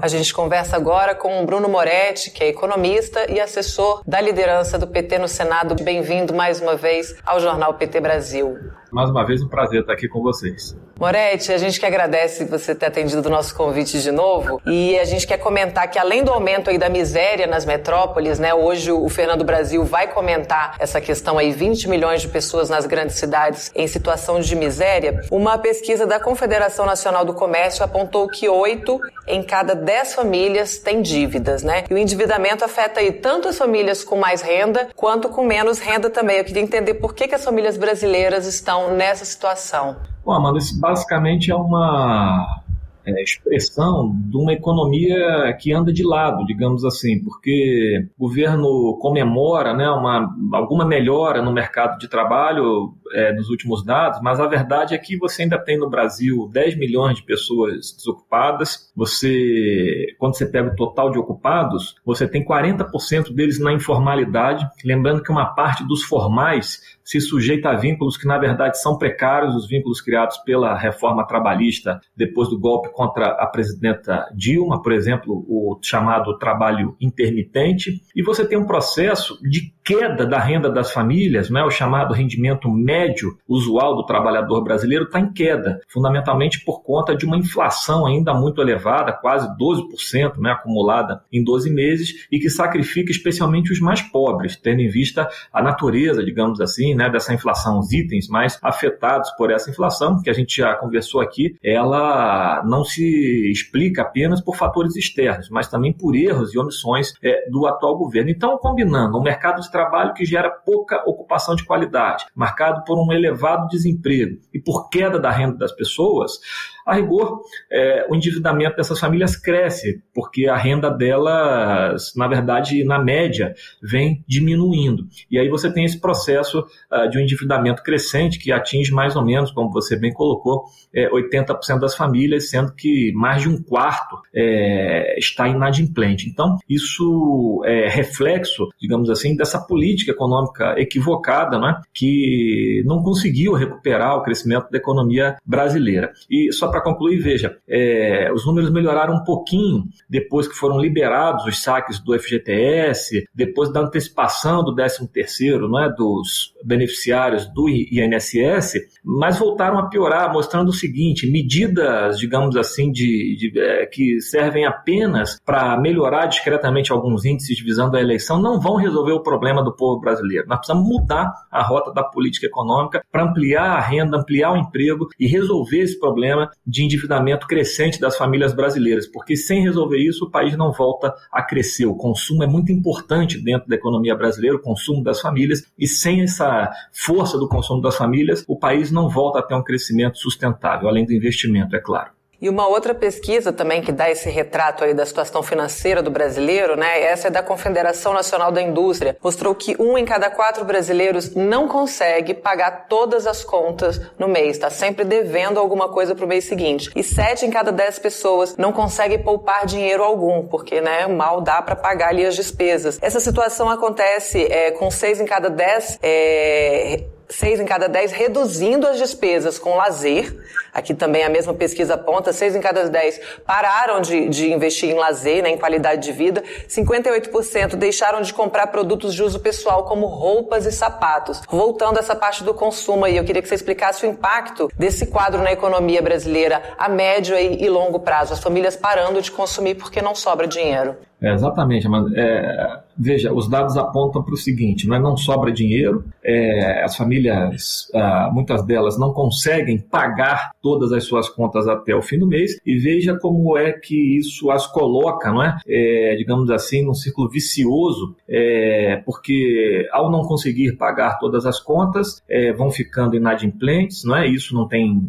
A gente conversa agora com o Bruno Moretti, que é economista e assessor da liderança do PT no Senado. Bem-vindo mais uma vez ao Jornal PT Brasil. Mais uma vez, um prazer estar aqui com vocês. Moretti, a gente que agradece você ter atendido do nosso convite de novo e a gente quer comentar que além do aumento aí da miséria nas metrópoles, né, hoje o Fernando Brasil vai comentar essa questão aí, 20 milhões de pessoas nas grandes cidades em situação de miséria, uma pesquisa da Confederação Nacional do Comércio apontou que 8 em cada 10 famílias têm dívidas, né? E o endividamento afeta aí tanto as famílias com mais renda quanto com menos renda também. Eu queria entender por que, que as famílias brasileiras estão nessa situação. Bom, Amanda, isso basicamente é uma é, expressão de uma economia que anda de lado, digamos assim, porque o governo comemora né, uma, alguma melhora no mercado de trabalho é, nos últimos dados, mas a verdade é que você ainda tem no Brasil 10 milhões de pessoas desocupadas. Você, quando você pega o total de ocupados, você tem 40% deles na informalidade. Lembrando que uma parte dos formais se sujeita a vínculos que, na verdade, são precários, os vínculos criados pela reforma trabalhista depois do golpe contra a presidenta Dilma, por exemplo, o chamado trabalho intermitente. E você tem um processo de queda da renda das famílias, né, o chamado rendimento médio usual do trabalhador brasileiro está em queda, fundamentalmente por conta de uma inflação ainda muito elevada, quase 12% né, acumulada em 12 meses, e que sacrifica especialmente os mais pobres, tendo em vista a natureza, digamos assim, né, dessa inflação, os itens mais afetados por essa inflação, que a gente já conversou aqui, ela não se explica apenas por fatores externos, mas também por erros e omissões é, do atual governo. Então, combinando um mercado de trabalho que gera pouca ocupação de qualidade, marcado por um elevado desemprego e por queda da renda das pessoas, a rigor, é, o endividamento dessas famílias cresce, porque a renda delas, na verdade, na média, vem diminuindo. E aí você tem esse processo uh, de um endividamento crescente que atinge mais ou menos, como você bem colocou, é, 80% das famílias, sendo que mais de um quarto é, está inadimplente. Então, isso é reflexo, digamos assim, dessa política econômica equivocada, né, que não conseguiu recuperar o crescimento da economia brasileira. E só para para concluir, veja, é, os números melhoraram um pouquinho depois que foram liberados os saques do FGTS, depois da antecipação do 13º, não é, dos beneficiários do INSS, mas voltaram a piorar, mostrando o seguinte, medidas, digamos assim, de, de é, que servem apenas para melhorar discretamente alguns índices visando a eleição, não vão resolver o problema do povo brasileiro. Nós precisamos mudar a rota da política econômica para ampliar a renda, ampliar o emprego e resolver esse problema de endividamento crescente das famílias brasileiras, porque sem resolver isso o país não volta a crescer. O consumo é muito importante dentro da economia brasileira, o consumo das famílias, e sem essa força do consumo das famílias, o país não volta a ter um crescimento sustentável, além do investimento, é claro. E uma outra pesquisa também que dá esse retrato aí da situação financeira do brasileiro, né? Essa é da Confederação Nacional da Indústria. Mostrou que um em cada quatro brasileiros não consegue pagar todas as contas no mês, está sempre devendo alguma coisa para o mês seguinte. E sete em cada dez pessoas não consegue poupar dinheiro algum, porque, né, mal dá para pagar ali as despesas. Essa situação acontece é, com seis em cada dez é, seis em cada dez reduzindo as despesas com lazer. Aqui também a mesma pesquisa aponta, seis em cada dez pararam de, de investir em lazer, né, em qualidade de vida. 58% deixaram de comprar produtos de uso pessoal, como roupas e sapatos. Voltando a essa parte do consumo aí, eu queria que você explicasse o impacto desse quadro na economia brasileira a médio e longo prazo. As famílias parando de consumir porque não sobra dinheiro. É, exatamente, mas é, veja, os dados apontam para o seguinte: não, é, não sobra dinheiro, é, as famílias, ah, muitas delas não conseguem pagar todas as suas contas até o fim do mês, e veja como é que isso as coloca, não é? é digamos assim, num ciclo vicioso, é, porque ao não conseguir pagar todas as contas, é, vão ficando inadimplentes, não é? Isso não tem,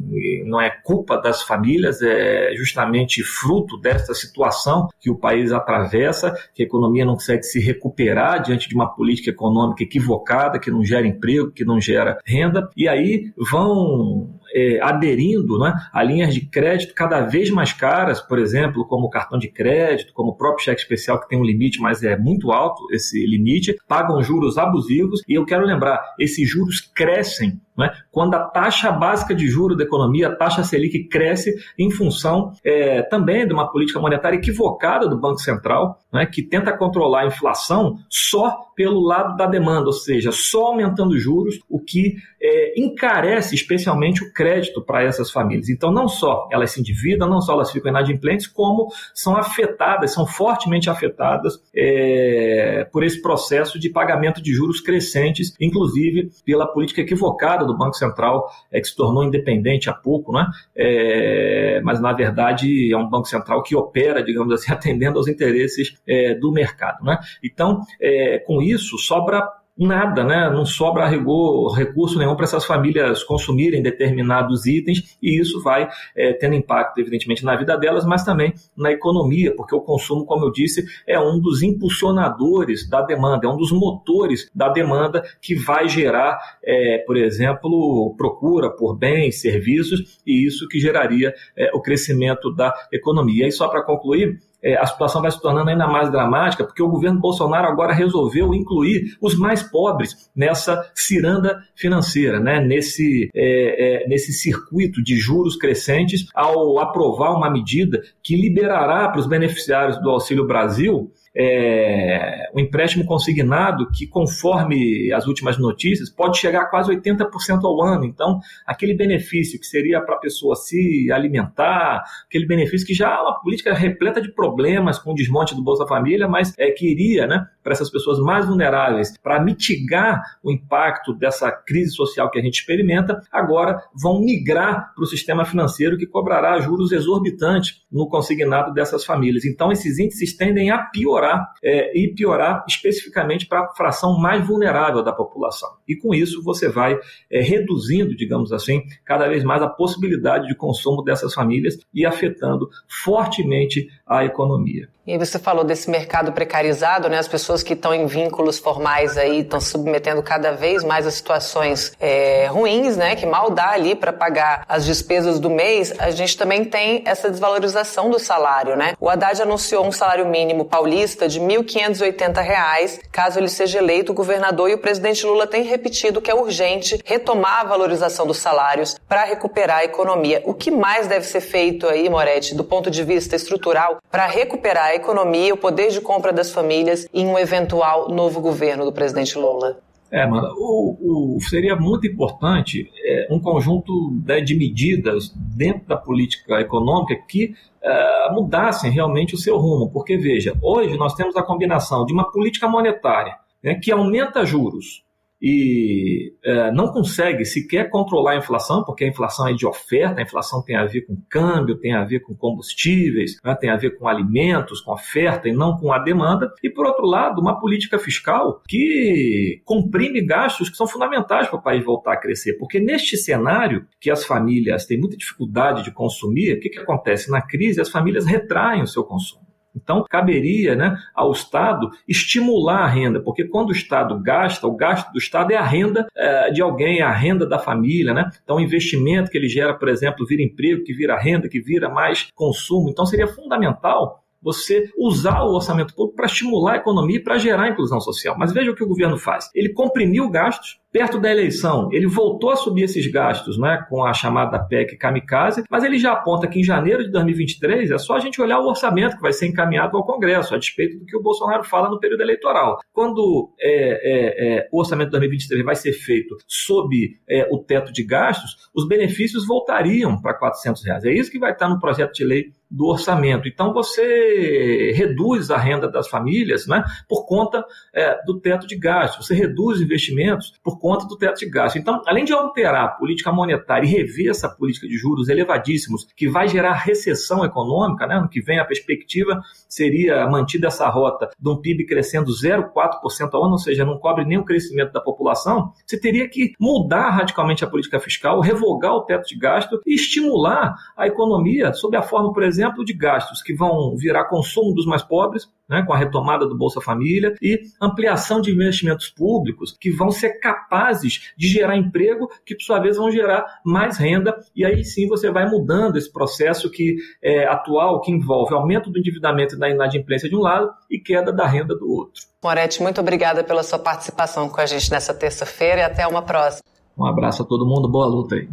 não é culpa das famílias, é justamente fruto dessa situação que o país atravessa que a economia não consegue se recuperar diante de uma política econômica equivocada, que não gera emprego, que não gera renda, e aí vão é, aderindo né, a linhas de crédito cada vez mais caras, por exemplo, como o cartão de crédito, como o próprio cheque especial, que tem um limite, mas é muito alto esse limite, pagam juros abusivos, e eu quero lembrar, esses juros crescem né? quando a taxa básica de juro da economia, a taxa Selic, cresce em função é, também de uma política monetária equivocada do Banco Central, né? que tenta controlar a inflação só pelo lado da demanda, ou seja, só aumentando juros, o que é, encarece especialmente o crédito para essas famílias. Então, não só elas se endividam, não só elas ficam inadimplentes, como são afetadas, são fortemente afetadas é, por esse processo de pagamento de juros crescentes, inclusive pela política equivocada do Banco Central, é, que se tornou independente há pouco, né? É, mas na verdade é um Banco Central que opera, digamos assim, atendendo aos interesses é, do mercado. Né? Então, é, com isso, sobra nada, né? não sobra rigor, recurso nenhum para essas famílias consumirem determinados itens e isso vai é, tendo impacto, evidentemente, na vida delas, mas também na economia, porque o consumo, como eu disse, é um dos impulsionadores da demanda, é um dos motores da demanda que vai gerar, é, por exemplo, procura por bens, serviços e isso que geraria é, o crescimento da economia. E só para concluir, é, a situação vai se tornando ainda mais dramática, porque o governo Bolsonaro agora resolveu incluir os mais pobres nessa ciranda financeira, né? nesse, é, é, nesse circuito de juros crescentes, ao aprovar uma medida que liberará para os beneficiários do Auxílio Brasil é, um empréstimo consignado que, conforme as últimas notícias, pode chegar a quase 80% ao ano. Então, aquele benefício que seria para a pessoa se alimentar, aquele benefício que já é uma política repleta de problemas com o desmonte do Bolsa Família, mas é, que iria né, para essas pessoas mais vulneráveis, para mitigar o impacto dessa crise social que a gente experimenta, agora vão migrar para o sistema financeiro que cobrará juros exorbitantes no consignado dessas famílias. Então, esses índices tendem a piorar é, e piorar especificamente para a fração mais vulnerável da população. E com isso você vai é, reduzindo, digamos assim, cada vez mais a possibilidade de consumo dessas famílias e afetando fortemente a economia. E você falou desse mercado precarizado, né? As pessoas que estão em vínculos formais aí estão submetendo cada vez mais a situações é, ruins, né? Que mal dá ali para pagar as despesas do mês. A gente também tem essa desvalorização do salário, né? O Haddad anunciou um salário mínimo paulista de R$ 1.580, caso ele seja eleito governador, e o presidente Lula tem repetido que é urgente retomar a valorização dos salários para recuperar a economia. O que mais deve ser feito aí, Moretti, do ponto de vista estrutural, para recuperar a economia, o poder de compra das famílias em um eventual novo governo do presidente Lula? É, mano, o, o, seria muito importante é, um conjunto né, de medidas dentro da política econômica que é, mudassem realmente o seu rumo. Porque, veja, hoje nós temos a combinação de uma política monetária né, que aumenta juros, e é, não consegue sequer controlar a inflação, porque a inflação é de oferta, a inflação tem a ver com câmbio, tem a ver com combustíveis, né, tem a ver com alimentos, com oferta e não com a demanda. E, por outro lado, uma política fiscal que comprime gastos que são fundamentais para o país voltar a crescer. Porque neste cenário, que as famílias têm muita dificuldade de consumir, o que, que acontece? Na crise, as famílias retraem o seu consumo. Então, caberia né, ao Estado estimular a renda, porque quando o Estado gasta, o gasto do Estado é a renda é, de alguém, é a renda da família. Né? Então, o investimento que ele gera, por exemplo, vira emprego, que vira renda, que vira mais consumo. Então, seria fundamental você usar o orçamento público para estimular a economia e para gerar inclusão social. Mas veja o que o governo faz. Ele comprimiu gastos, Perto da eleição, ele voltou a subir esses gastos né, com a chamada PEC Kamikaze, mas ele já aponta que em janeiro de 2023 é só a gente olhar o orçamento que vai ser encaminhado ao Congresso, a despeito do que o Bolsonaro fala no período eleitoral. Quando é, é, é, o orçamento de 2023 vai ser feito sob é, o teto de gastos, os benefícios voltariam para 400 reais. É isso que vai estar no projeto de lei do orçamento. Então você reduz a renda das famílias né, por conta é, do teto de gastos, você reduz investimentos por conta do teto de gasto. Então, além de alterar a política monetária e rever essa política de juros elevadíssimos, que vai gerar recessão econômica, né? ano que vem a perspectiva seria mantida essa rota de um PIB crescendo 0,4% ao ano, ou seja, não cobre nem o crescimento da população, você teria que mudar radicalmente a política fiscal, revogar o teto de gasto e estimular a economia sob a forma, por exemplo, de gastos que vão virar consumo dos mais pobres, né, com a retomada do Bolsa Família e ampliação de investimentos públicos que vão ser capazes de gerar emprego, que por sua vez vão gerar mais renda, e aí sim você vai mudando esse processo que é, atual, que envolve aumento do endividamento e da inadimplência de um lado e queda da renda do outro. Moretti, muito obrigada pela sua participação com a gente nessa terça-feira e até uma próxima. Um abraço a todo mundo, boa luta aí.